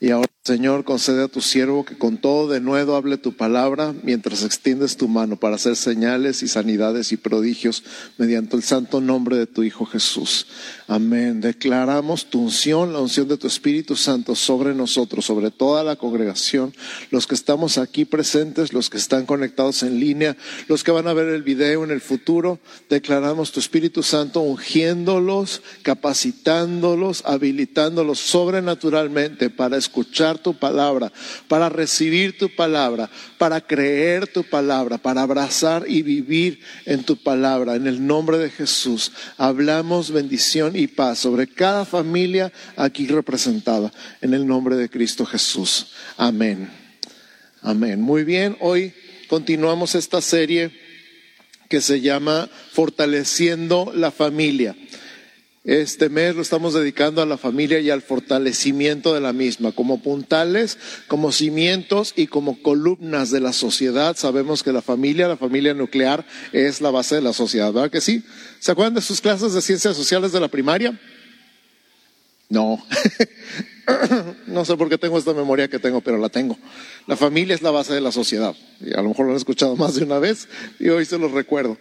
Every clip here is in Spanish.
Y ahora, Señor, concede a tu siervo que con todo de nuevo hable tu palabra mientras extiendes tu mano para hacer señales y sanidades y prodigios mediante el santo nombre de tu Hijo Jesús. Amén. Declaramos tu unción, la unción de tu Espíritu Santo sobre nosotros, sobre toda la congregación, los que estamos aquí presentes, los que están conectados en línea, los que van a ver el video en el futuro. Declaramos tu Espíritu Santo ungiéndolos, capacitándolos, habilitándolos sobrenaturalmente para escuchar tu palabra, para recibir tu palabra, para creer tu palabra, para abrazar y vivir en tu palabra. En el nombre de Jesús hablamos bendición y paz sobre cada familia aquí representada. En el nombre de Cristo Jesús. Amén. Amén. Muy bien, hoy continuamos esta serie que se llama Fortaleciendo la familia. Este mes lo estamos dedicando a la familia y al fortalecimiento de la misma, como puntales, como cimientos y como columnas de la sociedad. Sabemos que la familia, la familia nuclear, es la base de la sociedad, ¿verdad que sí? ¿Se acuerdan de sus clases de ciencias sociales de la primaria? No. no sé por qué tengo esta memoria que tengo, pero la tengo. La familia es la base de la sociedad. Y a lo mejor lo han escuchado más de una vez y hoy se los recuerdo.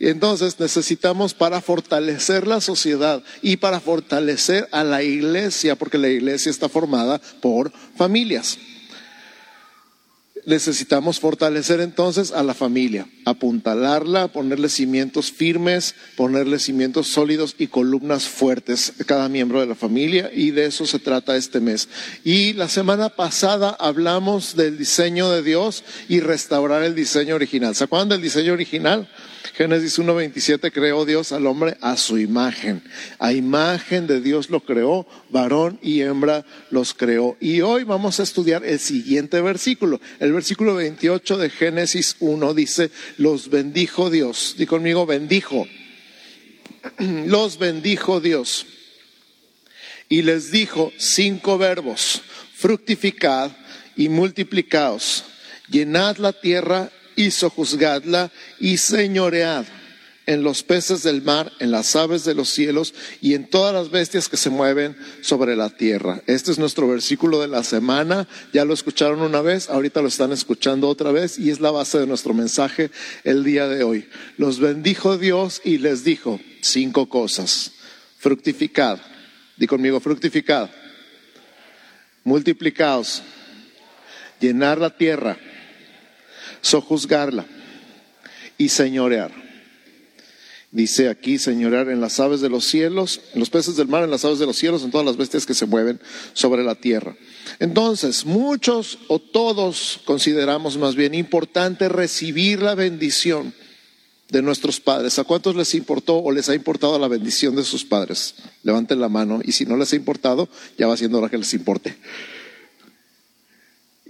Entonces necesitamos para fortalecer la sociedad y para fortalecer a la iglesia, porque la iglesia está formada por familias. Necesitamos fortalecer entonces a la familia, apuntalarla, ponerle cimientos firmes, ponerle cimientos sólidos y columnas fuertes cada miembro de la familia y de eso se trata este mes. Y la semana pasada hablamos del diseño de Dios y restaurar el diseño original. ¿Se acuerdan del diseño original? Génesis 1.27 creó Dios al hombre a su imagen. A imagen de Dios lo creó, varón y hembra los creó. Y hoy vamos a estudiar el siguiente versículo. El versículo 28 de Génesis 1 dice, los bendijo Dios. Di conmigo, bendijo. Los bendijo Dios. Y les dijo cinco verbos, fructificad y multiplicaos, llenad la tierra y sojuzgadla y señoread en los peces del mar, en las aves de los cielos y en todas las bestias que se mueven sobre la tierra. Este es nuestro versículo de la semana. Ya lo escucharon una vez, ahorita lo están escuchando otra vez y es la base de nuestro mensaje el día de hoy. Los bendijo Dios y les dijo cinco cosas. Fructificad. Di conmigo, fructificad. Multiplicaos. Llenar la tierra sojuzgarla y señorear. Dice aquí, señorear en las aves de los cielos, en los peces del mar, en las aves de los cielos, en todas las bestias que se mueven sobre la tierra. Entonces, muchos o todos consideramos más bien importante recibir la bendición de nuestros padres. ¿A cuántos les importó o les ha importado la bendición de sus padres? Levanten la mano y si no les ha importado, ya va siendo hora que les importe.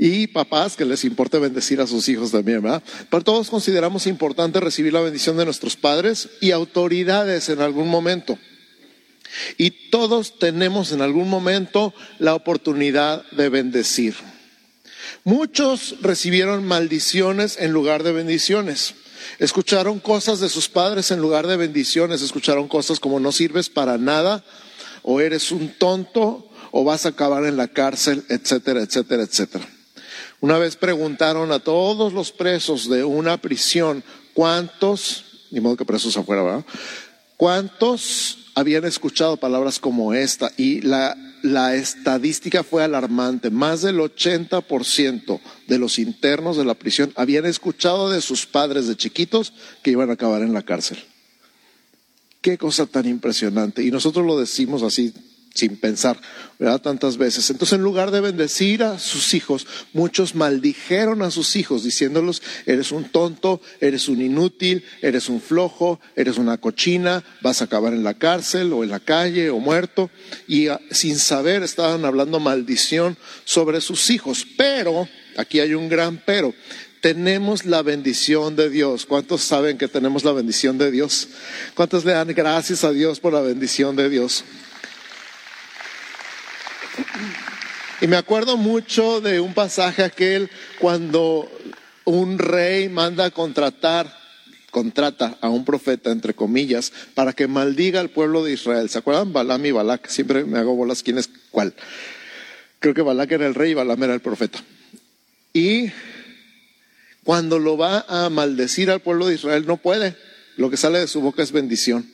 Y papás que les importe bendecir a sus hijos también, ¿verdad? Pero todos consideramos importante recibir la bendición de nuestros padres y autoridades en algún momento. Y todos tenemos en algún momento la oportunidad de bendecir. Muchos recibieron maldiciones en lugar de bendiciones. Escucharon cosas de sus padres en lugar de bendiciones. Escucharon cosas como no sirves para nada, o eres un tonto, o vas a acabar en la cárcel, etcétera, etcétera, etcétera. Una vez preguntaron a todos los presos de una prisión cuántos, ni modo que presos afuera, ¿verdad? ¿Cuántos habían escuchado palabras como esta? Y la, la estadística fue alarmante. Más del 80% de los internos de la prisión habían escuchado de sus padres de chiquitos que iban a acabar en la cárcel. Qué cosa tan impresionante. Y nosotros lo decimos así sin pensar, ¿verdad? Tantas veces. Entonces, en lugar de bendecir a sus hijos, muchos maldijeron a sus hijos, diciéndolos, eres un tonto, eres un inútil, eres un flojo, eres una cochina, vas a acabar en la cárcel o en la calle o muerto. Y ah, sin saber estaban hablando maldición sobre sus hijos. Pero, aquí hay un gran pero, tenemos la bendición de Dios. ¿Cuántos saben que tenemos la bendición de Dios? ¿Cuántos le dan gracias a Dios por la bendición de Dios? Y me acuerdo mucho de un pasaje aquel cuando un rey manda a contratar, contrata a un profeta, entre comillas, para que maldiga al pueblo de Israel. ¿Se acuerdan? Balam y Balak. Siempre me hago bolas quién es cuál. Creo que Balac era el rey y Balam era el profeta. Y cuando lo va a maldecir al pueblo de Israel, no puede. Lo que sale de su boca es bendición.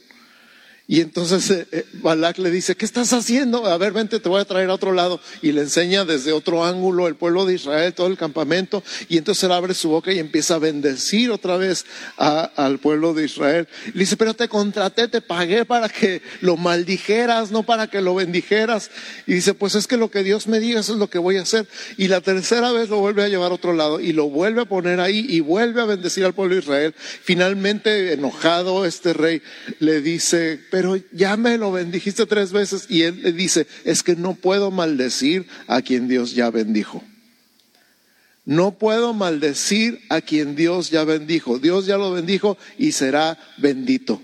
Y entonces eh, eh, Balak le dice, ¿qué estás haciendo? A ver, vente, te voy a traer a otro lado. Y le enseña desde otro ángulo el pueblo de Israel, todo el campamento. Y entonces él abre su boca y empieza a bendecir otra vez al pueblo de Israel. Le dice, pero te contraté, te pagué para que lo maldijeras, no para que lo bendijeras. Y dice, pues es que lo que Dios me diga, eso es lo que voy a hacer. Y la tercera vez lo vuelve a llevar a otro lado y lo vuelve a poner ahí y vuelve a bendecir al pueblo de Israel. Finalmente, enojado, este rey le dice, pero ya me lo bendijiste tres veces. Y él le dice, es que no puedo maldecir a quien Dios ya bendijo. No puedo maldecir a quien Dios ya bendijo. Dios ya lo bendijo y será bendito.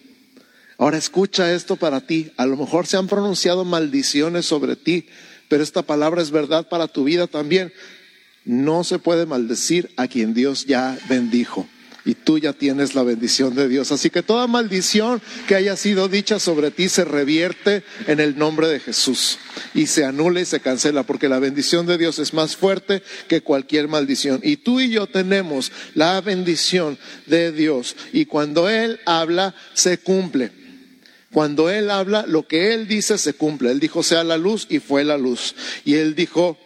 Ahora escucha esto para ti. A lo mejor se han pronunciado maldiciones sobre ti, pero esta palabra es verdad para tu vida también. No se puede maldecir a quien Dios ya bendijo y tú ya tienes la bendición de Dios. Así que toda maldición que haya sido dicha sobre ti se revierte en el nombre de Jesús y se anula y se cancela porque la bendición de Dios es más fuerte que cualquier maldición. Y tú y yo tenemos la bendición de Dios y cuando Él habla se cumple. Cuando Él habla, lo que Él dice se cumple. Él dijo, sea la luz y fue la luz. Y Él dijo,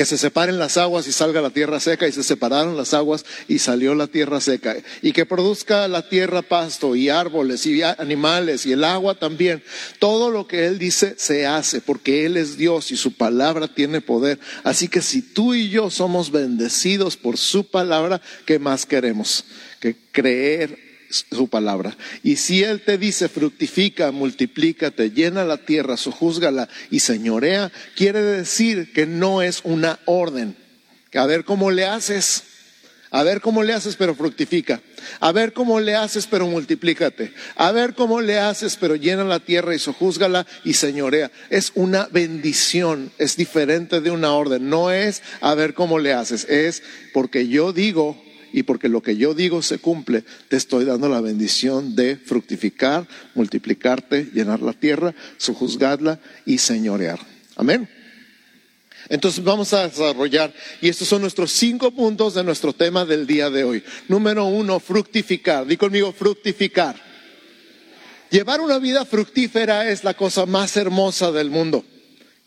que se separen las aguas y salga la tierra seca, y se separaron las aguas y salió la tierra seca, y que produzca la tierra pasto y árboles y animales y el agua también. Todo lo que Él dice se hace, porque Él es Dios y su palabra tiene poder. Así que si tú y yo somos bendecidos por su palabra, ¿qué más queremos? Que creer su palabra. Y si Él te dice fructifica, multiplícate, llena la tierra, sojúzgala y señorea, quiere decir que no es una orden. A ver cómo le haces. A ver cómo le haces, pero fructifica. A ver cómo le haces, pero multiplícate. A ver cómo le haces, pero llena la tierra y sojúzgala y señorea. Es una bendición, es diferente de una orden. No es a ver cómo le haces, es porque yo digo y porque lo que yo digo se cumple, te estoy dando la bendición de fructificar, multiplicarte, llenar la tierra, sojuzgarla y señorear. Amén. Entonces vamos a desarrollar, y estos son nuestros cinco puntos de nuestro tema del día de hoy. Número uno, fructificar. Di conmigo, fructificar. Llevar una vida fructífera es la cosa más hermosa del mundo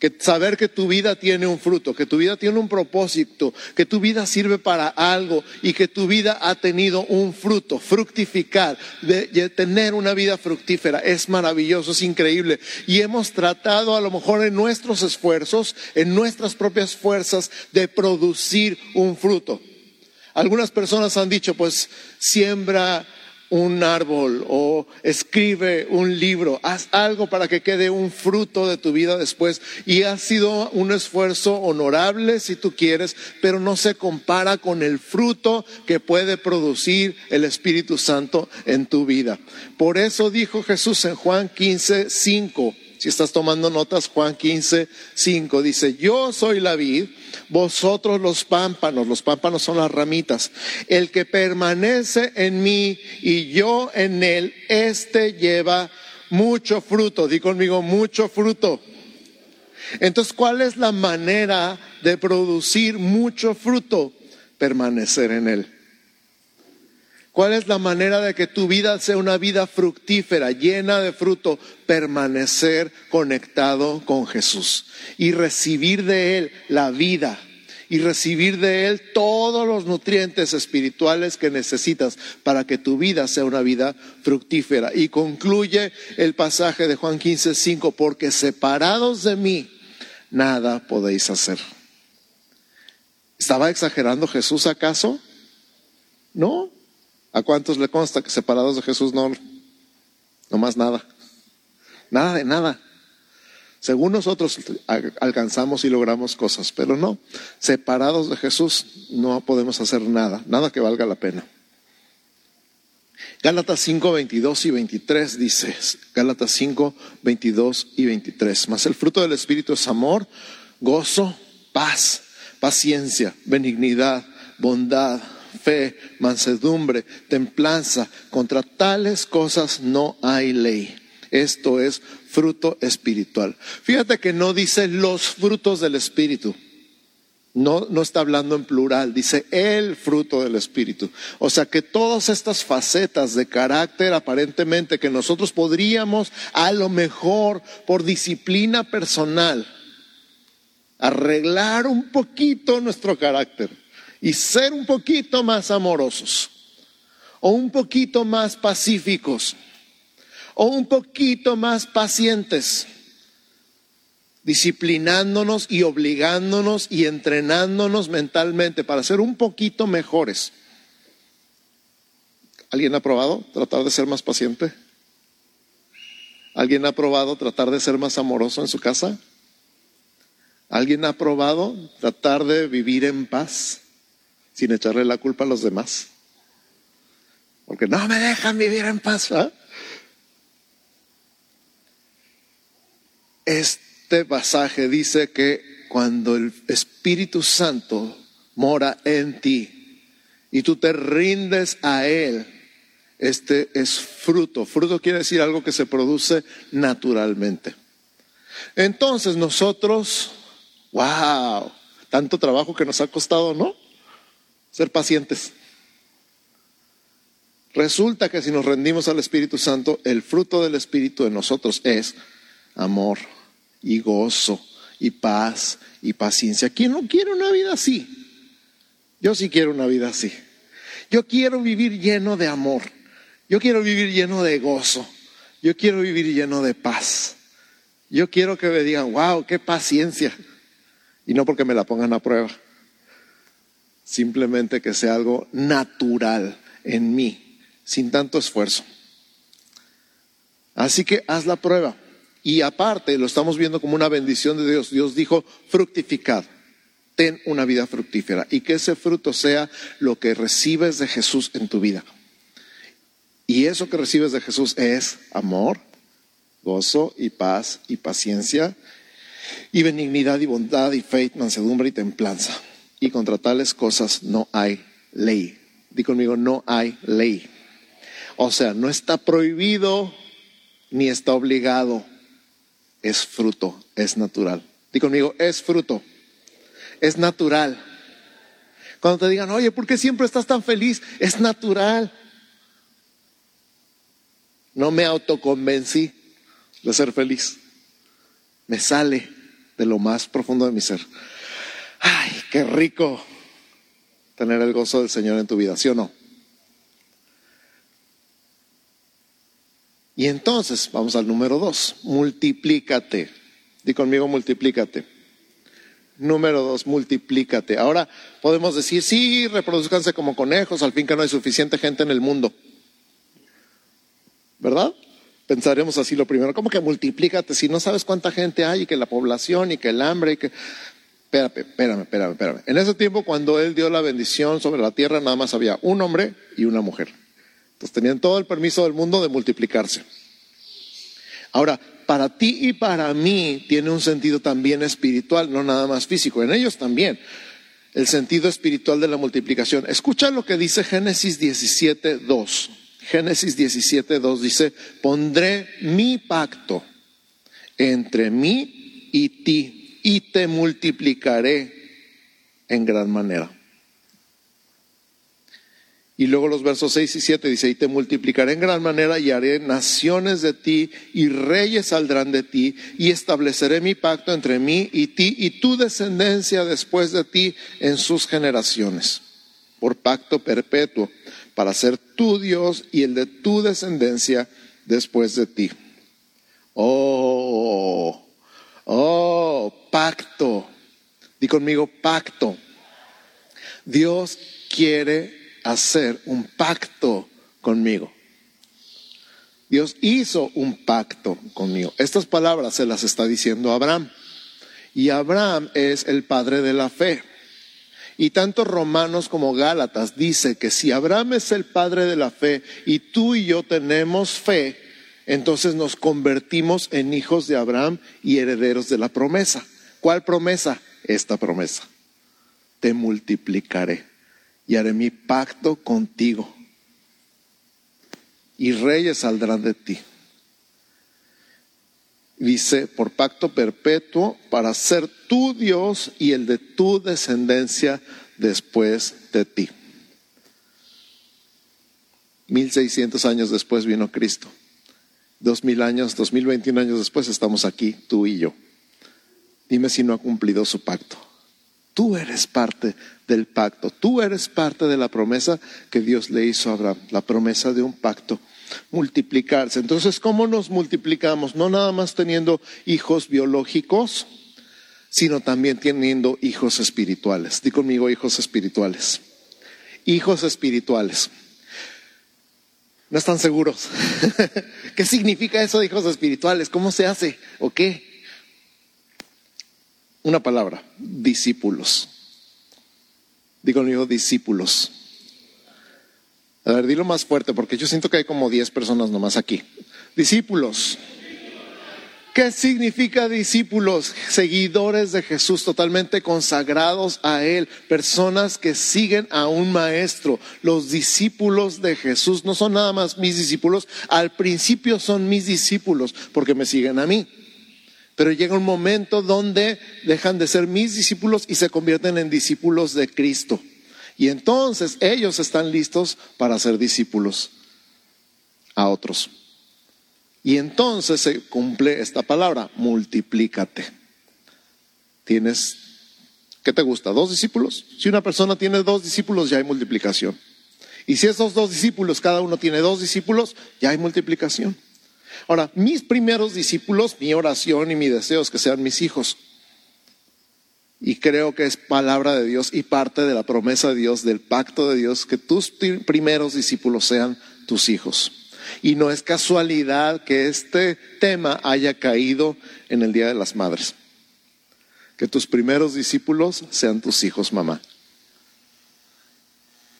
que saber que tu vida tiene un fruto, que tu vida tiene un propósito, que tu vida sirve para algo y que tu vida ha tenido un fruto, fructificar, de, tener una vida fructífera, es maravilloso, es increíble. Y hemos tratado a lo mejor en nuestros esfuerzos, en nuestras propias fuerzas, de producir un fruto. Algunas personas han dicho, pues siembra un árbol o escribe un libro, haz algo para que quede un fruto de tu vida después. Y ha sido un esfuerzo honorable si tú quieres, pero no se compara con el fruto que puede producir el Espíritu Santo en tu vida. Por eso dijo Jesús en Juan 15, 5. Si estás tomando notas, Juan 15, 5 dice, yo soy la vid vosotros los pámpanos, los pámpanos son las ramitas, el que permanece en mí y yo en él, este lleva mucho fruto, di conmigo mucho fruto. Entonces, ¿cuál es la manera de producir mucho fruto? Permanecer en él. ¿Cuál es la manera de que tu vida sea una vida fructífera, llena de fruto? Permanecer conectado con Jesús y recibir de Él la vida y recibir de Él todos los nutrientes espirituales que necesitas para que tu vida sea una vida fructífera. Y concluye el pasaje de Juan 15, 5, porque separados de mí, nada podéis hacer. ¿Estaba exagerando Jesús acaso? No, ¿A cuántos le consta que separados de Jesús no, no más nada? Nada de nada. Según nosotros alcanzamos y logramos cosas, pero no, separados de Jesús no podemos hacer nada, nada que valga la pena. Gálatas 5, 22 y 23 dice, Gálatas 5, 22 y 23, mas el fruto del Espíritu es amor, gozo, paz, paciencia, benignidad, bondad, fe, mansedumbre, templanza. Contra tales cosas no hay ley. Esto es fruto espiritual. Fíjate que no dice los frutos del Espíritu. No, no está hablando en plural, dice el fruto del Espíritu. O sea que todas estas facetas de carácter aparentemente que nosotros podríamos a lo mejor por disciplina personal arreglar un poquito nuestro carácter y ser un poquito más amorosos o un poquito más pacíficos o un poquito más pacientes disciplinándonos y obligándonos y entrenándonos mentalmente para ser un poquito mejores. ¿Alguien ha probado tratar de ser más paciente? ¿Alguien ha probado tratar de ser más amoroso en su casa? ¿Alguien ha probado tratar de vivir en paz sin echarle la culpa a los demás? Porque no me dejan vivir en paz. ¿ah? Este pasaje dice que cuando el Espíritu Santo mora en ti y tú te rindes a Él, este es fruto. Fruto quiere decir algo que se produce naturalmente. Entonces nosotros, wow, tanto trabajo que nos ha costado, ¿no? Ser pacientes. Resulta que si nos rendimos al Espíritu Santo, el fruto del Espíritu en nosotros es amor, y gozo y paz y paciencia. ¿Quién no quiere una vida así? Yo sí quiero una vida así. Yo quiero vivir lleno de amor. Yo quiero vivir lleno de gozo. Yo quiero vivir lleno de paz. Yo quiero que me digan, wow, qué paciencia. Y no porque me la pongan a prueba. Simplemente que sea algo natural en mí, sin tanto esfuerzo. Así que haz la prueba. Y aparte, lo estamos viendo como una bendición de Dios. Dios dijo, fructificad, ten una vida fructífera y que ese fruto sea lo que recibes de Jesús en tu vida. Y eso que recibes de Jesús es amor, gozo y paz y paciencia y benignidad y bondad y fe, mansedumbre y templanza. Y contra tales cosas no hay ley. Di conmigo, no hay ley. O sea, no está prohibido ni está obligado es fruto, es natural. Dí conmigo, es fruto, es natural. Cuando te digan, oye, ¿por qué siempre estás tan feliz? Es natural. No me autoconvencí de ser feliz. Me sale de lo más profundo de mi ser. Ay, qué rico tener el gozo del Señor en tu vida, ¿sí o no? Y entonces, vamos al número dos, multiplícate. Di conmigo, multiplícate. Número dos, multiplícate. Ahora podemos decir, sí, reproduzcanse como conejos, al fin que no hay suficiente gente en el mundo. ¿Verdad? Pensaremos así lo primero, ¿cómo que multiplícate si no sabes cuánta gente hay y que la población y que el hambre y que... Espérame, espérame, espérame, espérame. En ese tiempo cuando Él dio la bendición sobre la tierra, nada más había un hombre y una mujer. Entonces tenían todo el permiso del mundo de multiplicarse. Ahora, para ti y para mí tiene un sentido también espiritual, no nada más físico. En ellos también. El sentido espiritual de la multiplicación. Escucha lo que dice Génesis 17, 2. Génesis 17, 2 dice, pondré mi pacto entre mí y ti y te multiplicaré en gran manera. Y luego los versos 6 y 7 dice, y te multiplicaré en gran manera y haré naciones de ti y reyes saldrán de ti y estableceré mi pacto entre mí y ti y tu descendencia después de ti en sus generaciones, por pacto perpetuo, para ser tu Dios y el de tu descendencia después de ti. Oh, oh, pacto. Di conmigo, pacto. Dios quiere hacer un pacto conmigo. Dios hizo un pacto conmigo. Estas palabras se las está diciendo Abraham. Y Abraham es el padre de la fe. Y tanto Romanos como Gálatas dice que si Abraham es el padre de la fe y tú y yo tenemos fe, entonces nos convertimos en hijos de Abraham y herederos de la promesa. ¿Cuál promesa? Esta promesa. Te multiplicaré y haré mi pacto contigo. Y reyes saldrán de ti. Dice, por pacto perpetuo para ser tu Dios y el de tu descendencia después de ti. Mil seiscientos años después vino Cristo. Dos mil años, dos mil veintiún años después estamos aquí, tú y yo. Dime si no ha cumplido su pacto. Tú eres parte del pacto. Tú eres parte de la promesa que Dios le hizo a Abraham, la promesa de un pacto multiplicarse. Entonces, ¿cómo nos multiplicamos? No nada más teniendo hijos biológicos, sino también teniendo hijos espirituales. Di conmigo hijos espirituales. Hijos espirituales. No están seguros. ¿Qué significa eso de hijos espirituales? ¿Cómo se hace? ¿O qué? Una palabra, discípulos. Digo conmigo discípulos. A ver, dilo más fuerte porque yo siento que hay como 10 personas nomás aquí. Discípulos. ¿Qué significa discípulos? Seguidores de Jesús, totalmente consagrados a Él, personas que siguen a un maestro. Los discípulos de Jesús no son nada más mis discípulos, al principio son mis discípulos porque me siguen a mí. Pero llega un momento donde dejan de ser mis discípulos y se convierten en discípulos de Cristo. Y entonces ellos están listos para ser discípulos a otros. Y entonces se cumple esta palabra, multiplícate. Tienes, ¿qué te gusta? ¿Dos discípulos? Si una persona tiene dos discípulos, ya hay multiplicación. Y si esos dos discípulos, cada uno tiene dos discípulos, ya hay multiplicación. Ahora, mis primeros discípulos, mi oración y mi deseo es que sean mis hijos. Y creo que es palabra de Dios y parte de la promesa de Dios, del pacto de Dios, que tus primeros discípulos sean tus hijos. Y no es casualidad que este tema haya caído en el Día de las Madres. Que tus primeros discípulos sean tus hijos, mamá.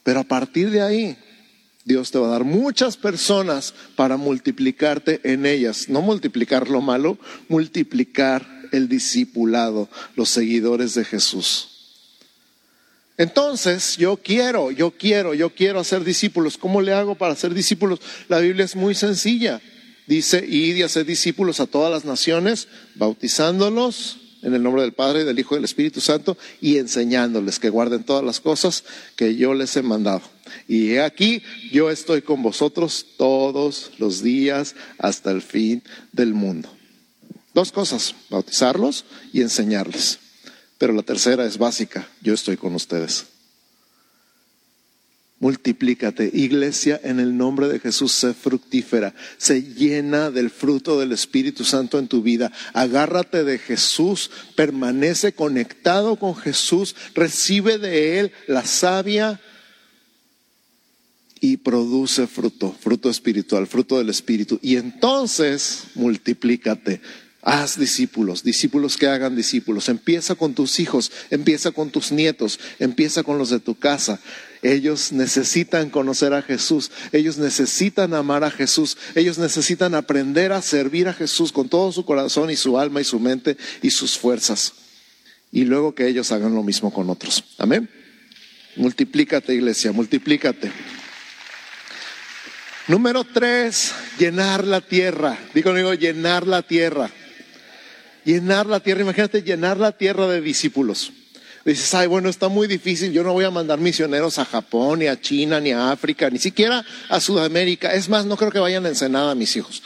Pero a partir de ahí, Dios te va a dar muchas personas para multiplicarte en ellas. No multiplicar lo malo, multiplicar el discipulado, los seguidores de Jesús. Entonces, yo quiero, yo quiero, yo quiero hacer discípulos. ¿Cómo le hago para hacer discípulos? La Biblia es muy sencilla. Dice, id y hacer discípulos a todas las naciones, bautizándolos en el nombre del Padre, del Hijo y del Espíritu Santo y enseñándoles que guarden todas las cosas que yo les he mandado. Y aquí, yo estoy con vosotros todos los días hasta el fin del mundo. Dos cosas, bautizarlos y enseñarles. Pero la tercera es básica, yo estoy con ustedes. Multiplícate, iglesia, en el nombre de Jesús, sé fructífera, se llena del fruto del Espíritu Santo en tu vida. Agárrate de Jesús, permanece conectado con Jesús, recibe de Él la savia y produce fruto, fruto espiritual, fruto del Espíritu. Y entonces multiplícate. Haz discípulos, discípulos que hagan discípulos. Empieza con tus hijos, empieza con tus nietos, empieza con los de tu casa. Ellos necesitan conocer a Jesús, ellos necesitan amar a Jesús, ellos necesitan aprender a servir a Jesús con todo su corazón y su alma y su mente y sus fuerzas. Y luego que ellos hagan lo mismo con otros. Amén. Multiplícate, iglesia, multiplícate. Número tres, llenar la tierra. Digo, conmigo, llenar la tierra llenar la tierra, imagínate llenar la tierra de discípulos. Dices, ay, bueno, está muy difícil, yo no voy a mandar misioneros a Japón, ni a China, ni a África, ni siquiera a Sudamérica. Es más, no creo que vayan a Ensenada mis hijos.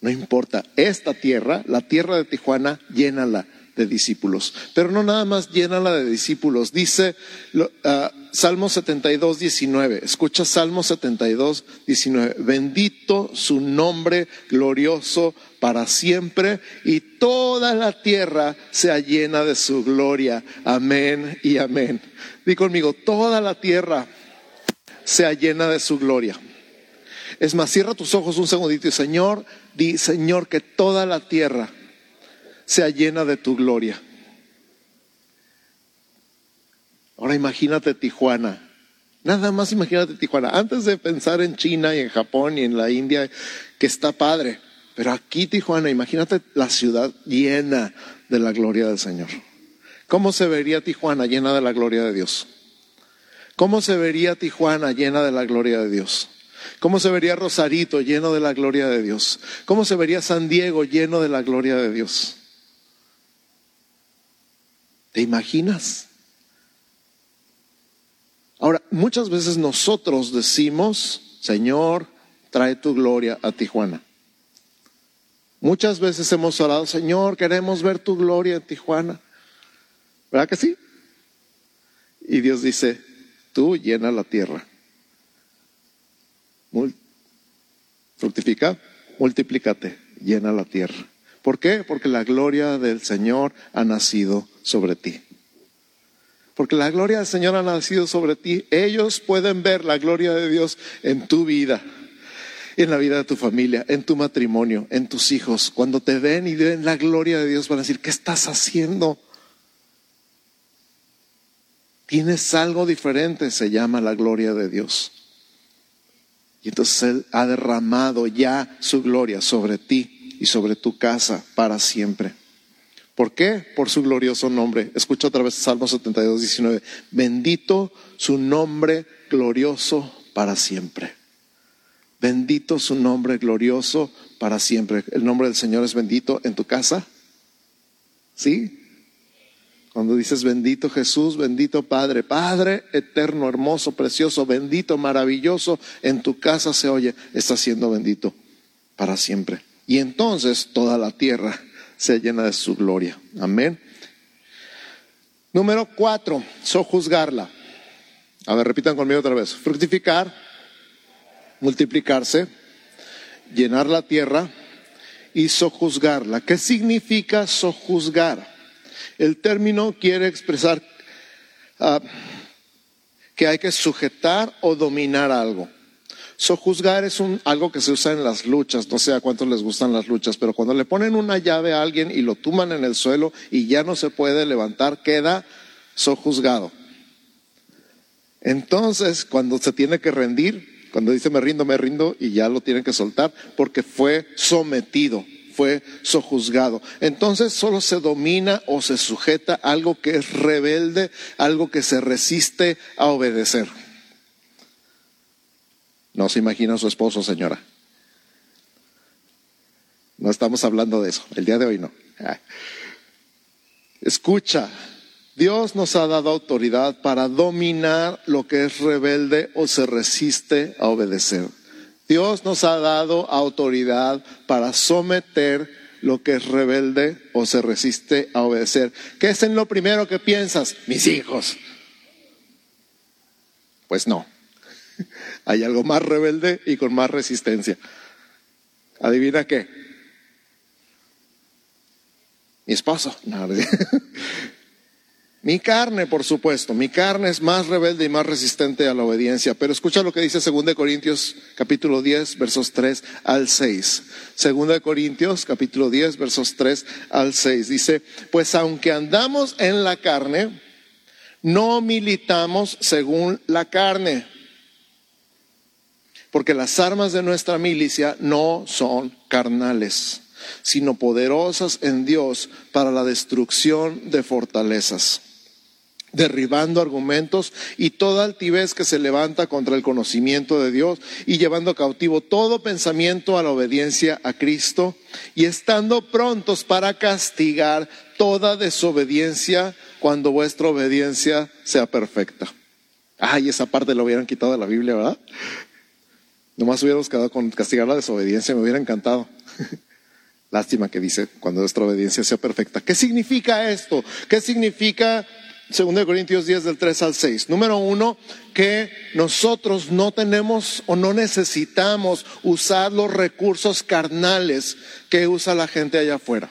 No importa, esta tierra, la tierra de Tijuana, llénala de discípulos. Pero no nada más llénala de discípulos. Dice uh, Salmo 72, 19. Escucha Salmo 72, 19. Bendito su nombre glorioso para siempre y toda la tierra sea llena de su gloria. Amén y amén. Di conmigo, toda la tierra sea llena de su gloria. Es más, cierra tus ojos un segundito y Señor, di Señor que toda la tierra sea llena de tu gloria. Ahora imagínate Tijuana. Nada más imagínate Tijuana. Antes de pensar en China y en Japón y en la India, que está padre. Pero aquí Tijuana, imagínate la ciudad llena de la gloria del Señor. ¿Cómo se vería Tijuana llena de la gloria de Dios? ¿Cómo se vería Tijuana llena de la gloria de Dios? ¿Cómo se vería Rosarito lleno de la gloria de Dios? ¿Cómo se vería San Diego lleno de la gloria de Dios? ¿Te imaginas? Ahora, muchas veces nosotros decimos, Señor, trae tu gloria a Tijuana. Muchas veces hemos orado, Señor, queremos ver tu gloria en Tijuana. ¿Verdad que sí? Y Dios dice, tú llena la tierra. Fructifica, multiplícate, llena la tierra. ¿Por qué? Porque la gloria del Señor ha nacido sobre ti. Porque la gloria del Señor ha nacido sobre ti. Ellos pueden ver la gloria de Dios en tu vida, en la vida de tu familia, en tu matrimonio, en tus hijos. Cuando te ven y ven la gloria de Dios van a decir, ¿qué estás haciendo? Tienes algo diferente, se llama la gloria de Dios. Y entonces Él ha derramado ya su gloria sobre ti y sobre tu casa para siempre. ¿Por qué? Por su glorioso nombre. Escucha otra vez Salmo 72, 19. Bendito su nombre glorioso para siempre. Bendito su nombre glorioso para siempre. ¿El nombre del Señor es bendito en tu casa? ¿Sí? Cuando dices bendito Jesús, bendito Padre, Padre eterno, hermoso, precioso, bendito, maravilloso, en tu casa se oye, está siendo bendito para siempre. Y entonces toda la tierra se llena de su gloria. Amén. Número cuatro, sojuzgarla. A ver, repitan conmigo otra vez. Fructificar, multiplicarse, llenar la tierra y sojuzgarla. ¿Qué significa sojuzgar? El término quiere expresar ah, que hay que sujetar o dominar algo. Sojuzgar es un, algo que se usa en las luchas, no sé a cuántos les gustan las luchas, pero cuando le ponen una llave a alguien y lo tuman en el suelo y ya no se puede levantar, queda sojuzgado. Entonces, cuando se tiene que rendir, cuando dice me rindo, me rindo y ya lo tienen que soltar porque fue sometido fue sojuzgado. Entonces solo se domina o se sujeta algo que es rebelde, algo que se resiste a obedecer. No se imagina su esposo, señora. No estamos hablando de eso, el día de hoy no. Ah. Escucha, Dios nos ha dado autoridad para dominar lo que es rebelde o se resiste a obedecer. Dios nos ha dado autoridad para someter lo que es rebelde o se resiste a obedecer. ¿Qué es en lo primero que piensas? Mis hijos. Pues no. Hay algo más rebelde y con más resistencia. ¿Adivina qué? Mi esposo. No, Mi carne, por supuesto, mi carne es más rebelde y más resistente a la obediencia. Pero escucha lo que dice 2 Corintios capítulo 10, versos 3 al 6. 2 Corintios capítulo 10, versos 3 al 6. Dice, pues aunque andamos en la carne, no militamos según la carne. Porque las armas de nuestra milicia no son carnales, sino poderosas en Dios para la destrucción de fortalezas derribando argumentos y toda altivez que se levanta contra el conocimiento de Dios y llevando cautivo todo pensamiento a la obediencia a Cristo y estando prontos para castigar toda desobediencia cuando vuestra obediencia sea perfecta. Ay, esa parte lo hubieran quitado de la Biblia, ¿verdad? Nomás hubiéramos quedado con castigar la desobediencia, me hubiera encantado. Lástima que dice cuando nuestra obediencia sea perfecta. ¿Qué significa esto? ¿Qué significa 2 Corintios 10 del 3 al 6. Número uno, que nosotros no tenemos o no necesitamos usar los recursos carnales que usa la gente allá afuera.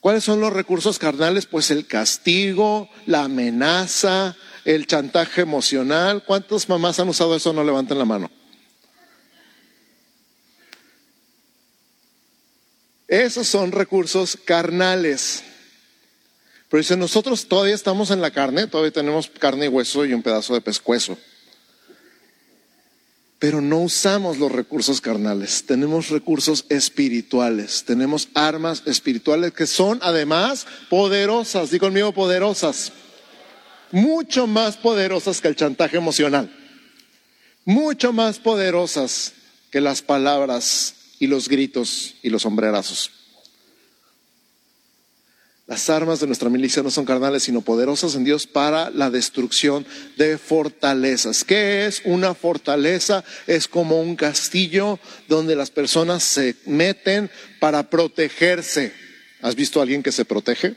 ¿Cuáles son los recursos carnales? Pues el castigo, la amenaza, el chantaje emocional. ¿Cuántas mamás han usado eso? No levanten la mano. Esos son recursos carnales. Pero dice, nosotros todavía estamos en la carne, todavía tenemos carne y hueso y un pedazo de pescuezo. Pero no usamos los recursos carnales, tenemos recursos espirituales, tenemos armas espirituales que son además poderosas, di conmigo poderosas, mucho más poderosas que el chantaje emocional. mucho más poderosas que las palabras y los gritos y los sombrerazos. Las armas de nuestra milicia no son carnales, sino poderosas en Dios para la destrucción de fortalezas. ¿Qué es una fortaleza? Es como un castillo donde las personas se meten para protegerse. ¿Has visto a alguien que se protege?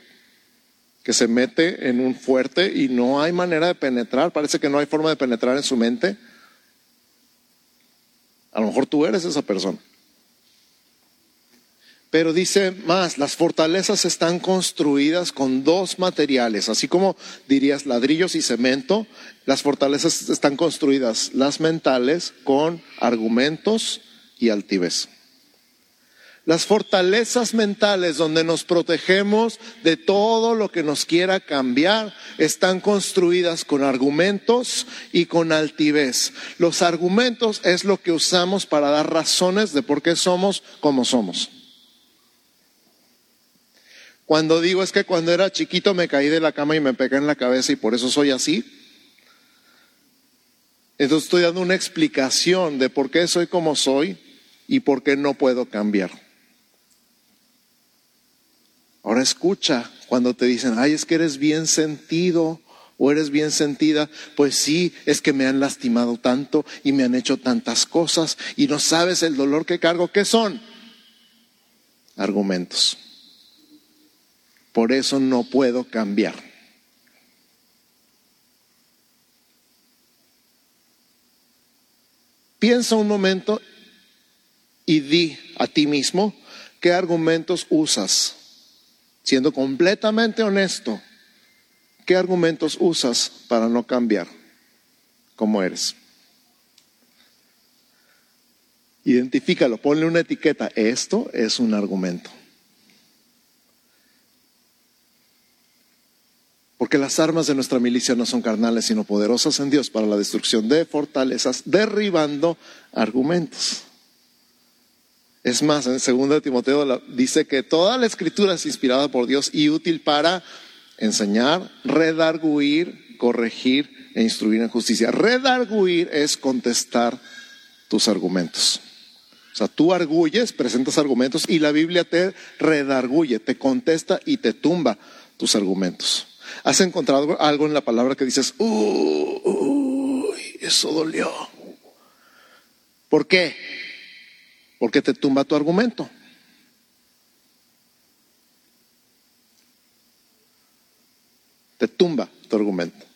Que se mete en un fuerte y no hay manera de penetrar. Parece que no hay forma de penetrar en su mente. A lo mejor tú eres esa persona. Pero dice más, las fortalezas están construidas con dos materiales, así como dirías ladrillos y cemento, las fortalezas están construidas, las mentales, con argumentos y altivez. Las fortalezas mentales donde nos protegemos de todo lo que nos quiera cambiar están construidas con argumentos y con altivez. Los argumentos es lo que usamos para dar razones de por qué somos como somos. Cuando digo es que cuando era chiquito me caí de la cama y me pegué en la cabeza y por eso soy así. Entonces estoy dando una explicación de por qué soy como soy y por qué no puedo cambiar. Ahora escucha cuando te dicen, ay, es que eres bien sentido o eres bien sentida. Pues sí, es que me han lastimado tanto y me han hecho tantas cosas y no sabes el dolor que cargo. ¿Qué son? Argumentos. Por eso no puedo cambiar. Piensa un momento y di a ti mismo qué argumentos usas. Siendo completamente honesto, ¿qué argumentos usas para no cambiar como eres? Identifícalo, ponle una etiqueta. Esto es un argumento. Porque las armas de nuestra milicia no son carnales, sino poderosas en Dios para la destrucción de fortalezas, derribando argumentos. Es más, en 2 Timoteo dice que toda la escritura es inspirada por Dios y útil para enseñar, redarguir, corregir e instruir en justicia. Redarguir es contestar tus argumentos. O sea, tú arguyes, presentas argumentos y la Biblia te redarguye, te contesta y te tumba tus argumentos. ¿Has encontrado algo en la palabra que dices, uy, eso dolió? ¿Por qué? Porque te tumba tu argumento. Te tumba tu argumento.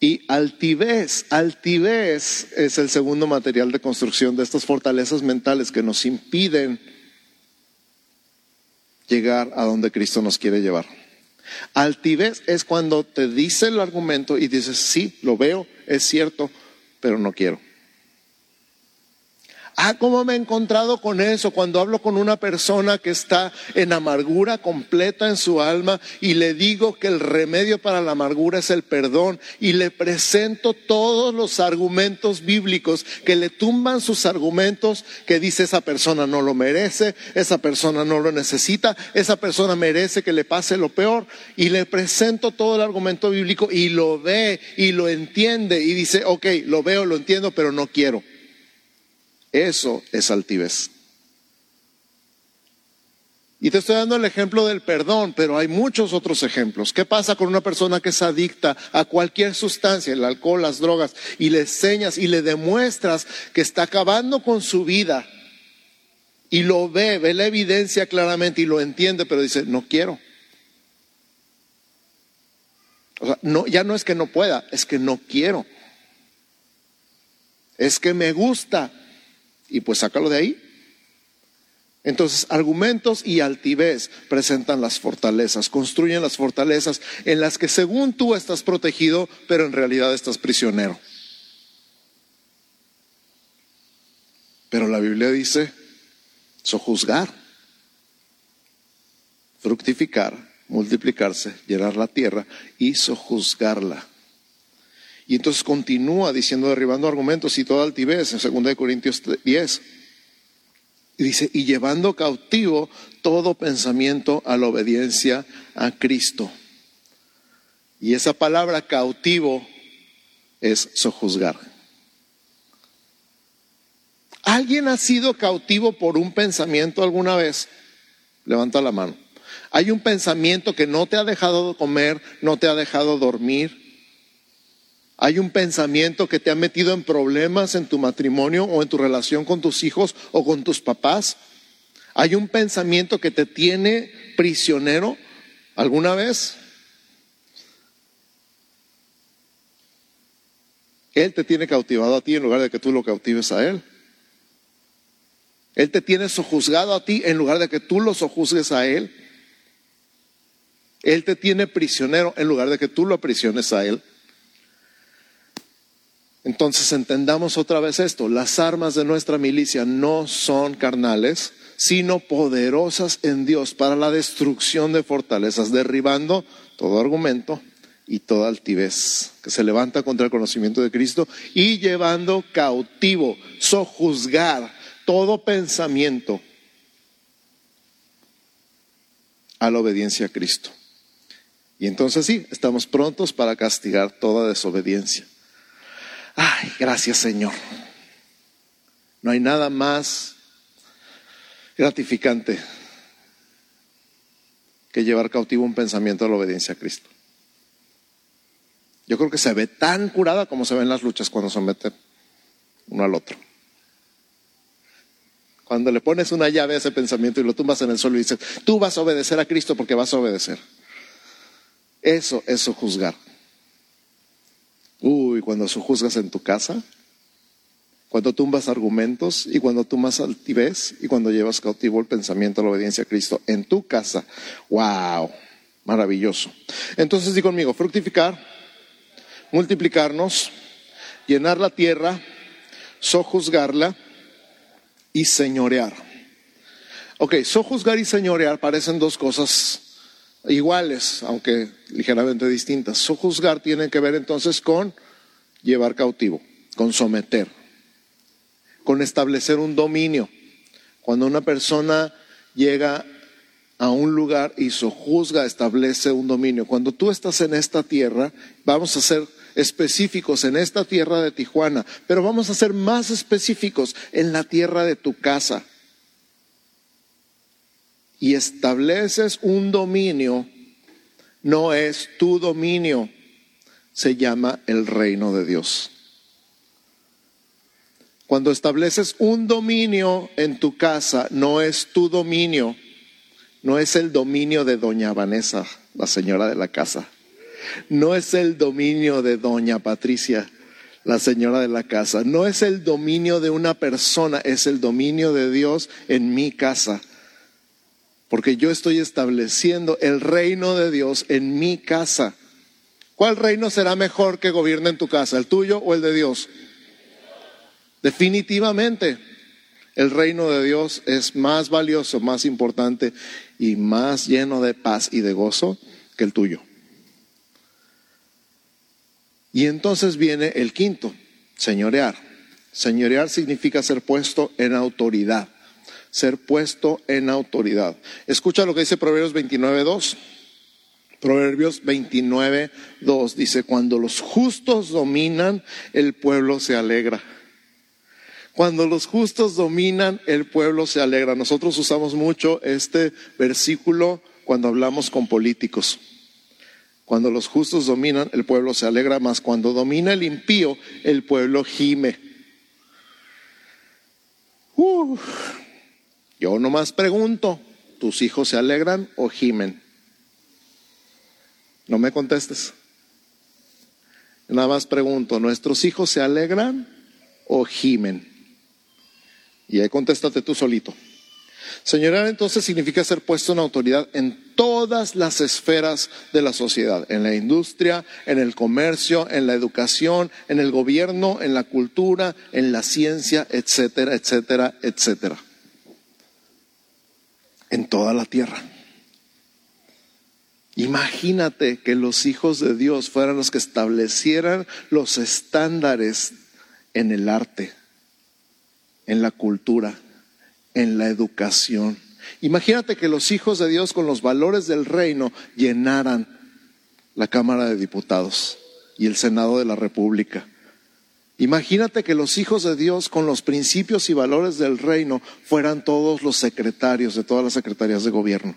Y altivez, altivez es el segundo material de construcción de estas fortalezas mentales que nos impiden llegar a donde Cristo nos quiere llevar. Altivez es cuando te dice el argumento y dices, sí, lo veo, es cierto, pero no quiero. Ah, ¿cómo me he encontrado con eso? Cuando hablo con una persona que está en amargura completa en su alma y le digo que el remedio para la amargura es el perdón y le presento todos los argumentos bíblicos que le tumban sus argumentos, que dice esa persona no lo merece, esa persona no lo necesita, esa persona merece que le pase lo peor y le presento todo el argumento bíblico y lo ve y lo entiende y dice, ok, lo veo, lo entiendo, pero no quiero. Eso es altivez. Y te estoy dando el ejemplo del perdón, pero hay muchos otros ejemplos. ¿Qué pasa con una persona que es adicta a cualquier sustancia, el alcohol, las drogas, y le enseñas y le demuestras que está acabando con su vida? Y lo ve, ve la evidencia claramente y lo entiende, pero dice, no quiero. O sea, no, ya no es que no pueda, es que no quiero. Es que me gusta, y pues sácalo de ahí. Entonces, argumentos y altivez presentan las fortalezas, construyen las fortalezas en las que según tú estás protegido, pero en realidad estás prisionero. Pero la Biblia dice, sojuzgar, fructificar, multiplicarse, llenar la tierra y sojuzgarla. Y entonces continúa diciendo, derribando argumentos y toda altivez en 2 Corintios 10. Y dice, y llevando cautivo todo pensamiento a la obediencia a Cristo. Y esa palabra cautivo es sojuzgar. ¿Alguien ha sido cautivo por un pensamiento alguna vez? Levanta la mano. Hay un pensamiento que no te ha dejado comer, no te ha dejado dormir. Hay un pensamiento que te ha metido en problemas en tu matrimonio o en tu relación con tus hijos o con tus papás. Hay un pensamiento que te tiene prisionero alguna vez. Él te tiene cautivado a ti en lugar de que tú lo cautives a Él. Él te tiene sojuzgado a ti en lugar de que tú lo sojuzgues a Él. Él te tiene prisionero en lugar de que tú lo aprisiones a Él. Entonces entendamos otra vez esto, las armas de nuestra milicia no son carnales, sino poderosas en Dios para la destrucción de fortalezas, derribando todo argumento y toda altivez que se levanta contra el conocimiento de Cristo y llevando cautivo, sojuzgar todo pensamiento a la obediencia a Cristo. Y entonces sí, estamos prontos para castigar toda desobediencia. Gracias Señor. No hay nada más gratificante que llevar cautivo un pensamiento a la obediencia a Cristo. Yo creo que se ve tan curada como se ven las luchas cuando someten uno al otro. Cuando le pones una llave a ese pensamiento y lo tumbas en el suelo y dices, tú vas a obedecer a Cristo porque vas a obedecer. Eso es juzgar. Uy, cuando juzgas en tu casa, cuando tumbas argumentos y cuando tumbas altivez y cuando llevas cautivo el pensamiento a la obediencia a Cristo en tu casa. ¡Wow! Maravilloso. Entonces di conmigo, fructificar multiplicarnos, llenar la tierra, sojuzgarla y señorear. Ok, sojuzgar y señorear parecen dos cosas iguales, aunque ligeramente distintas. Sojuzgar tiene que ver entonces con llevar cautivo, con someter, con establecer un dominio. Cuando una persona llega a un lugar y sojuzga, establece un dominio. Cuando tú estás en esta tierra, vamos a ser específicos en esta tierra de Tijuana, pero vamos a ser más específicos en la tierra de tu casa. Y estableces un dominio, no es tu dominio, se llama el reino de Dios. Cuando estableces un dominio en tu casa, no es tu dominio, no es el dominio de doña Vanessa, la señora de la casa. No es el dominio de doña Patricia, la señora de la casa. No es el dominio de una persona, es el dominio de Dios en mi casa. Porque yo estoy estableciendo el reino de Dios en mi casa. ¿Cuál reino será mejor que gobierne en tu casa, el tuyo o el de Dios? Definitivamente. El reino de Dios es más valioso, más importante y más lleno de paz y de gozo que el tuyo. Y entonces viene el quinto, señorear. Señorear significa ser puesto en autoridad, ser puesto en autoridad. Escucha lo que dice Proverbios 29.2. Proverbios 29.2 dice, cuando los justos dominan, el pueblo se alegra. Cuando los justos dominan, el pueblo se alegra. Nosotros usamos mucho este versículo cuando hablamos con políticos. Cuando los justos dominan, el pueblo se alegra más. Cuando domina el impío, el pueblo gime. Yo nomás pregunto, ¿tus hijos se alegran o gimen? No me contestes. Nada más pregunto, ¿nuestros hijos se alegran o gimen? Y ahí contéstate tú solito. Señorear entonces significa ser puesto en autoridad en todas las esferas de la sociedad, en la industria, en el comercio, en la educación, en el gobierno, en la cultura, en la ciencia, etcétera, etcétera, etcétera. En toda la tierra. Imagínate que los hijos de Dios fueran los que establecieran los estándares en el arte, en la cultura, en la educación. Imagínate que los hijos de Dios con los valores del reino llenaran la Cámara de Diputados y el Senado de la República. Imagínate que los hijos de Dios con los principios y valores del reino fueran todos los secretarios de todas las secretarías de gobierno.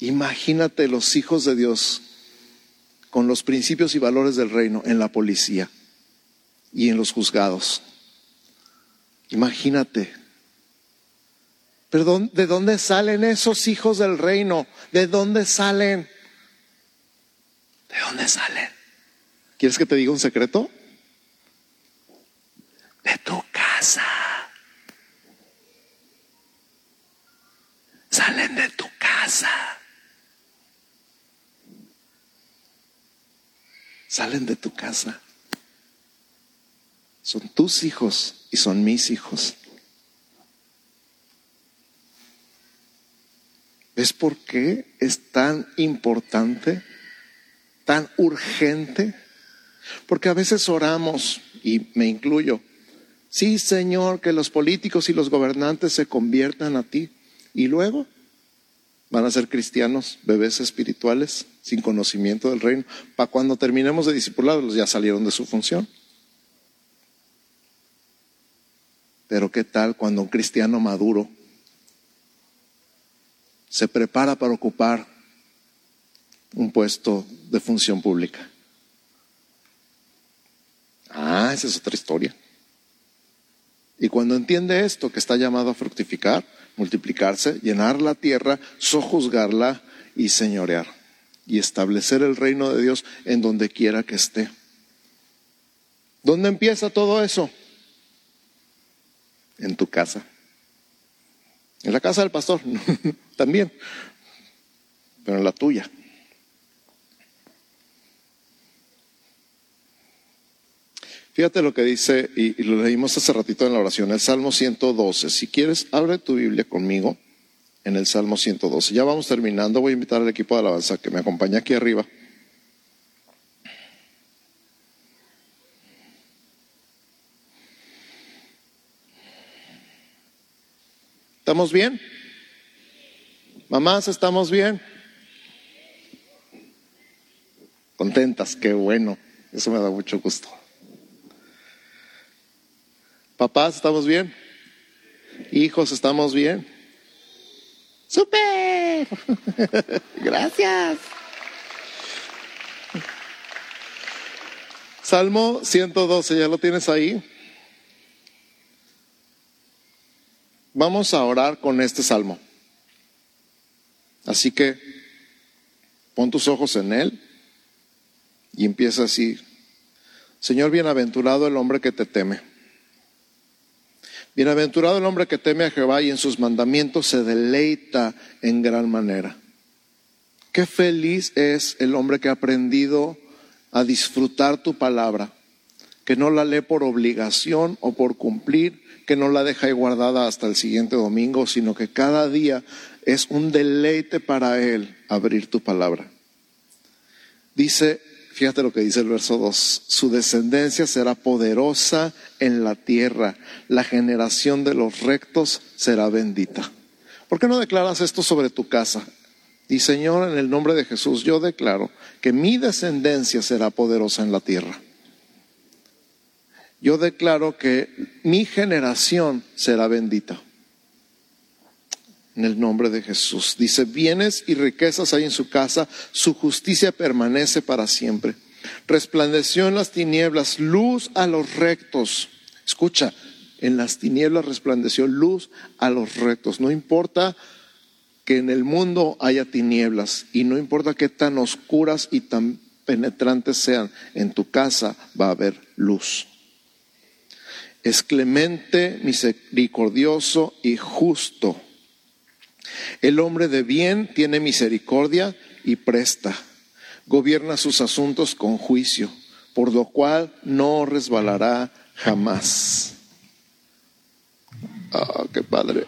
Imagínate los hijos de Dios con los principios y valores del reino en la policía y en los juzgados. Imagínate. Perdón, ¿de dónde salen esos hijos del reino? ¿De dónde salen? ¿De dónde salen? ¿Quieres que te diga un secreto? De tu casa. Salen de tu casa. Salen de tu casa. Son tus hijos y son mis hijos. ¿Ves por qué es tan importante, tan urgente? Porque a veces oramos, y me incluyo, sí Señor, que los políticos y los gobernantes se conviertan a ti. Y luego van a ser cristianos, bebés espirituales, sin conocimiento del reino. Para cuando terminemos de discipularlos ya salieron de su función. Pero ¿qué tal cuando un cristiano maduro se prepara para ocupar un puesto de función pública? Ah, esa es otra historia. Y cuando entiende esto, que está llamado a fructificar, multiplicarse, llenar la tierra, sojuzgarla y señorear, y establecer el reino de Dios en donde quiera que esté. ¿Dónde empieza todo eso? en tu casa. En la casa del pastor también, pero en la tuya. Fíjate lo que dice, y, lo leímos hace ratito en la oración, el Salmo 112. Si quieres, abre tu Biblia conmigo en el Salmo 112. Ya vamos terminando, voy a invitar al equipo de alabanza que me acompañe aquí arriba. ¿Estamos bien? Mamás, ¿estamos bien? Contentas, qué bueno. Eso me da mucho gusto. Papás, ¿estamos bien? Hijos, ¿estamos bien? ¡Súper! Gracias. Salmo 112, ¿ya lo tienes ahí? Vamos a orar con este salmo. Así que pon tus ojos en él y empieza así. Señor, bienaventurado el hombre que te teme. Bienaventurado el hombre que teme a Jehová y en sus mandamientos se deleita en gran manera. Qué feliz es el hombre que ha aprendido a disfrutar tu palabra, que no la lee por obligación o por cumplir, que no la deja guardada hasta el siguiente domingo, sino que cada día es un deleite para él abrir tu palabra. Dice, fíjate lo que dice el verso 2, su descendencia será poderosa en la tierra, la generación de los rectos será bendita. ¿Por qué no declaras esto sobre tu casa? Y Señor, en el nombre de Jesús, yo declaro que mi descendencia será poderosa en la tierra yo declaro que mi generación será bendita. En el nombre de Jesús. Dice, bienes y riquezas hay en su casa, su justicia permanece para siempre. Resplandeció en las tinieblas luz a los rectos. Escucha, en las tinieblas resplandeció luz a los rectos. No importa que en el mundo haya tinieblas y no importa qué tan oscuras y tan penetrantes sean, en tu casa va a haber luz es clemente, misericordioso y justo. El hombre de bien tiene misericordia y presta. Gobierna sus asuntos con juicio, por lo cual no resbalará jamás. Ah, qué padre.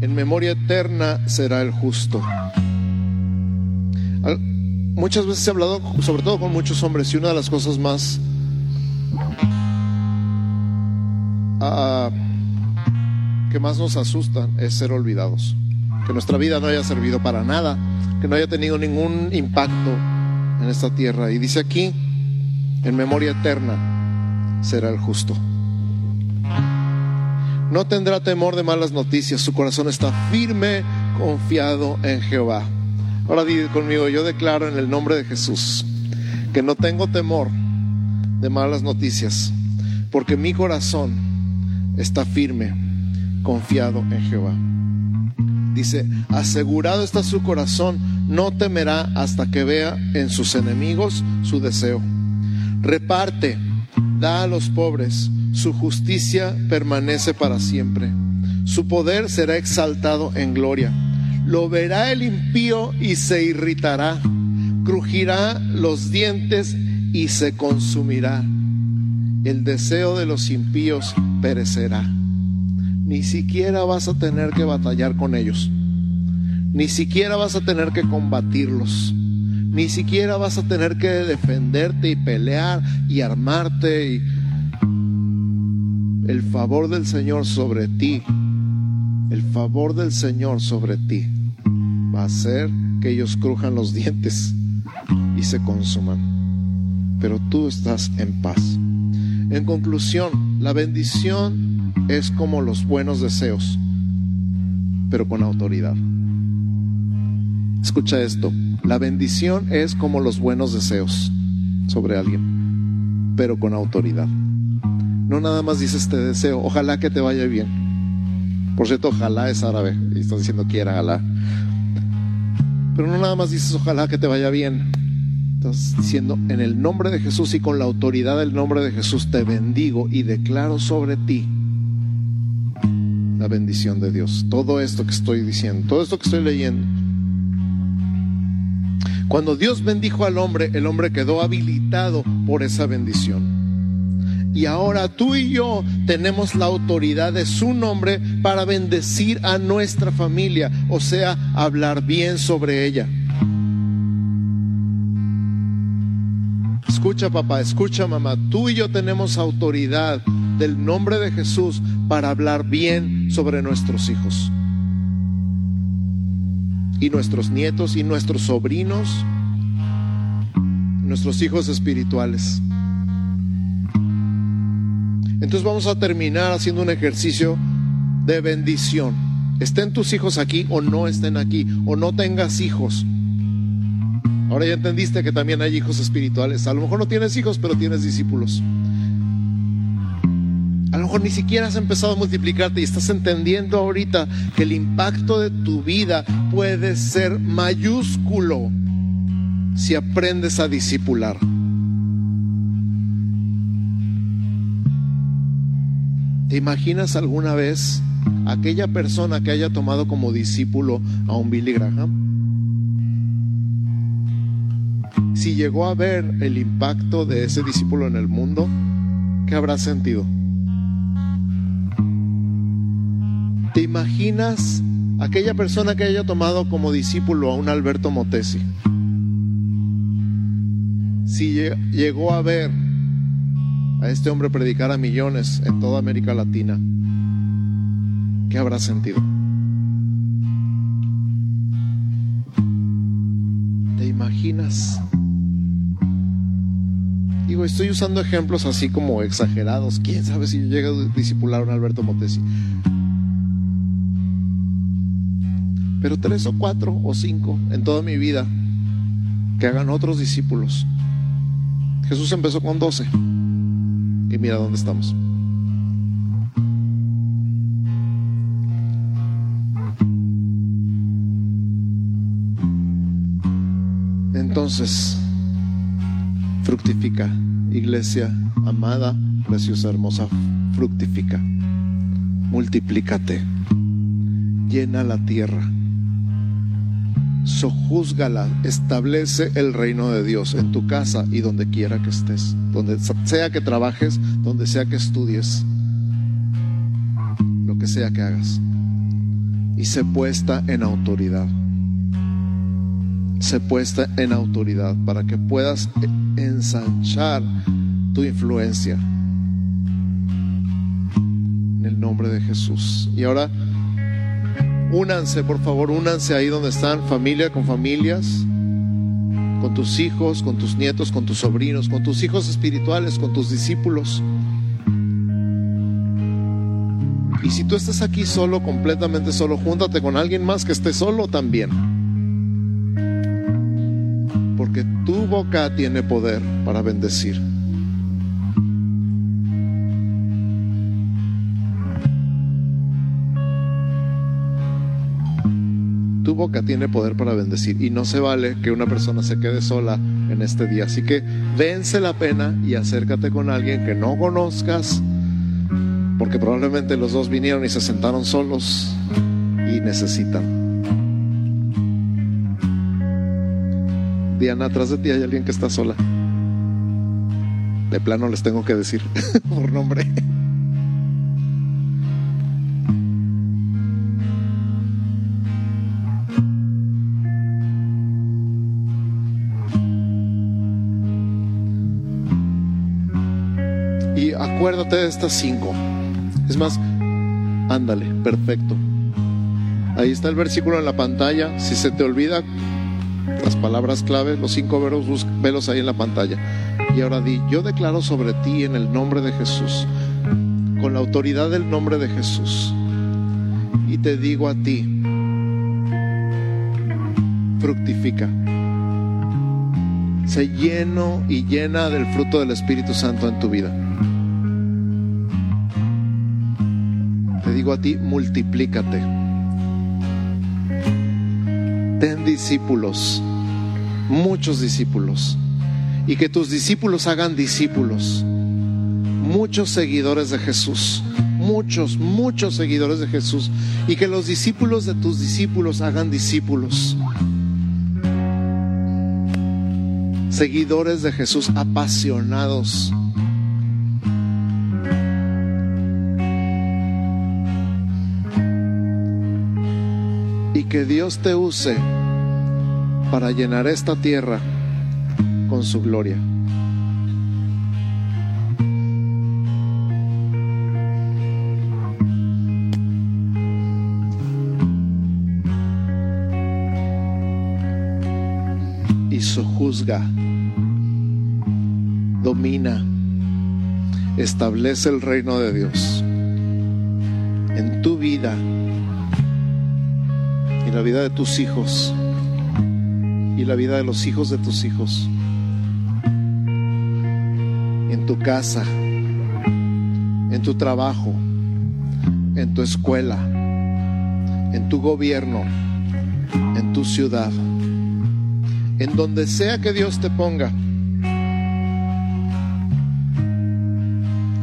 En memoria eterna será el justo. Muchas veces he hablado, sobre todo con muchos hombres, y una de las cosas más que más nos asustan es ser olvidados. Que nuestra vida no haya servido para nada, que no haya tenido ningún impacto en esta tierra. Y dice aquí, en memoria eterna será el justo. No tendrá temor de malas noticias, su corazón está firme, confiado en Jehová. Ahora di conmigo, yo declaro en el nombre de Jesús que no tengo temor de malas noticias, porque mi corazón está firme, confiado en Jehová. Dice, asegurado está su corazón, no temerá hasta que vea en sus enemigos su deseo. Reparte, da a los pobres, su justicia permanece para siempre. Su poder será exaltado en gloria. Lo verá el impío y se irritará. Crujirá los dientes y se consumirá. El deseo de los impíos perecerá ni siquiera vas a tener que batallar con ellos. Ni siquiera vas a tener que combatirlos. Ni siquiera vas a tener que defenderte y pelear y armarte. Y... El favor del Señor sobre ti, el favor del Señor sobre ti va a hacer que ellos crujan los dientes y se consuman. Pero tú estás en paz. En conclusión, la bendición es como los buenos deseos, pero con autoridad. Escucha esto, la bendición es como los buenos deseos sobre alguien, pero con autoridad. No nada más dice este deseo, ojalá que te vaya bien. Por cierto, ojalá es árabe, y está diciendo quiera, ojalá. Pero no nada más dices ojalá que te vaya bien. Estás diciendo en el nombre de Jesús y con la autoridad del nombre de Jesús te bendigo y declaro sobre ti la bendición de Dios. Todo esto que estoy diciendo, todo esto que estoy leyendo. Cuando Dios bendijo al hombre, el hombre quedó habilitado por esa bendición. Y ahora tú y yo tenemos la autoridad de su nombre para bendecir a nuestra familia, o sea, hablar bien sobre ella. Escucha papá, escucha mamá, tú y yo tenemos autoridad del nombre de Jesús para hablar bien sobre nuestros hijos y nuestros nietos y nuestros sobrinos, nuestros hijos espirituales. Entonces vamos a terminar haciendo un ejercicio de bendición. Estén tus hijos aquí o no estén aquí, o no tengas hijos. Ahora ya entendiste que también hay hijos espirituales. A lo mejor no tienes hijos, pero tienes discípulos. Ni siquiera has empezado a multiplicarte y estás entendiendo ahorita que el impacto de tu vida puede ser mayúsculo si aprendes a discipular. ¿Te imaginas alguna vez aquella persona que haya tomado como discípulo a un Billy Graham? Si llegó a ver el impacto de ese discípulo en el mundo, ¿qué habrá sentido? ¿Te imaginas aquella persona que haya tomado como discípulo a un Alberto Motesi? Si llegó a ver a este hombre predicar a millones en toda América Latina, ¿qué habrá sentido? ¿Te imaginas? Digo, estoy usando ejemplos así como exagerados. ¿Quién sabe si yo llego a discipular a un Alberto Motesi? Pero tres o cuatro o cinco en toda mi vida que hagan otros discípulos. Jesús empezó con doce y mira dónde estamos. Entonces, fructifica, iglesia amada, preciosa, hermosa, fructifica, multiplícate, llena la tierra sojúzgala, establece el reino de Dios en tu casa y donde quiera que estés, donde sea que trabajes, donde sea que estudies, lo que sea que hagas. Y se puesta en autoridad. Se puesta en autoridad para que puedas ensanchar tu influencia. En el nombre de Jesús. Y ahora Únanse, por favor, únanse ahí donde están, familia con familias. con tus hijos, con tus nietos, con tus sobrinos, con tus hijos espirituales, con tus discípulos. Y si tú estás aquí solo, completamente solo, júntate con alguien más que esté solo también. Porque tu boca tiene poder para bendecir. Tu boca tiene poder para bendecir y no se vale que una persona se quede sola en este día. Así que vence la pena y acércate con alguien que no conozcas porque probablemente los dos vinieron y se sentaron solos y necesitan. Diana, atrás de ti hay alguien que está sola. De plano les tengo que decir por nombre. De estas cinco. Es más, ándale, perfecto. Ahí está el versículo en la pantalla. Si se te olvida las palabras clave, los cinco veros, velos ahí en la pantalla. Y ahora di, yo declaro sobre ti en el nombre de Jesús, con la autoridad del nombre de Jesús. Y te digo a ti, fructifica. Se lleno y llena del fruto del Espíritu Santo en tu vida. A ti, multiplícate. Ten discípulos, muchos discípulos, y que tus discípulos hagan discípulos, muchos seguidores de Jesús, muchos, muchos seguidores de Jesús, y que los discípulos de tus discípulos hagan discípulos. Seguidores de Jesús apasionados que Dios te use para llenar esta tierra con su gloria. Y sojuzga, domina, establece el reino de Dios la vida de tus hijos y la vida de los hijos de tus hijos. En tu casa, en tu trabajo, en tu escuela, en tu gobierno, en tu ciudad, en donde sea que Dios te ponga.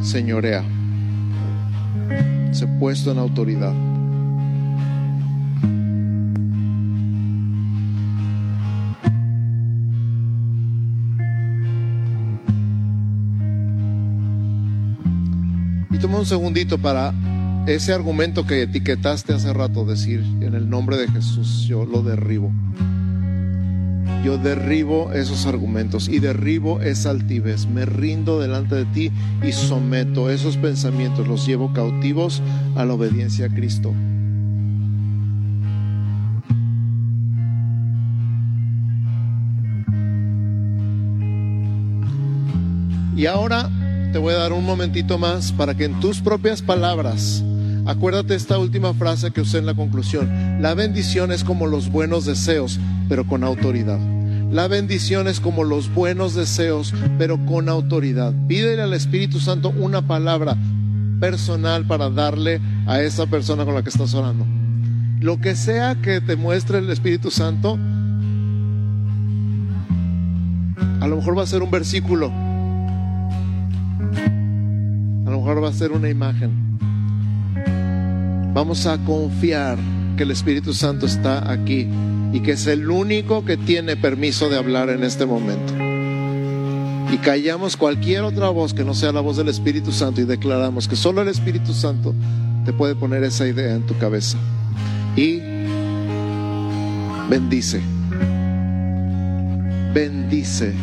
Señorea, se puesto en autoridad. Segundito para ese argumento que etiquetaste hace rato, decir en el nombre de Jesús, yo lo derribo. Yo derribo esos argumentos y derribo esa altivez. Me rindo delante de ti y someto esos pensamientos, los llevo cautivos a la obediencia a Cristo. Y ahora te voy a dar un momentito más para que en tus propias palabras, acuérdate esta última frase que usé en la conclusión, la bendición es como los buenos deseos, pero con autoridad. La bendición es como los buenos deseos, pero con autoridad. Pídele al Espíritu Santo una palabra personal para darle a esa persona con la que estás orando. Lo que sea que te muestre el Espíritu Santo, a lo mejor va a ser un versículo, va a ser una imagen. Vamos a confiar que el Espíritu Santo está aquí y que es el único que tiene permiso de hablar en este momento. Y callamos cualquier otra voz que no sea la voz del Espíritu Santo y declaramos que solo el Espíritu Santo te puede poner esa idea en tu cabeza. Y bendice. Bendice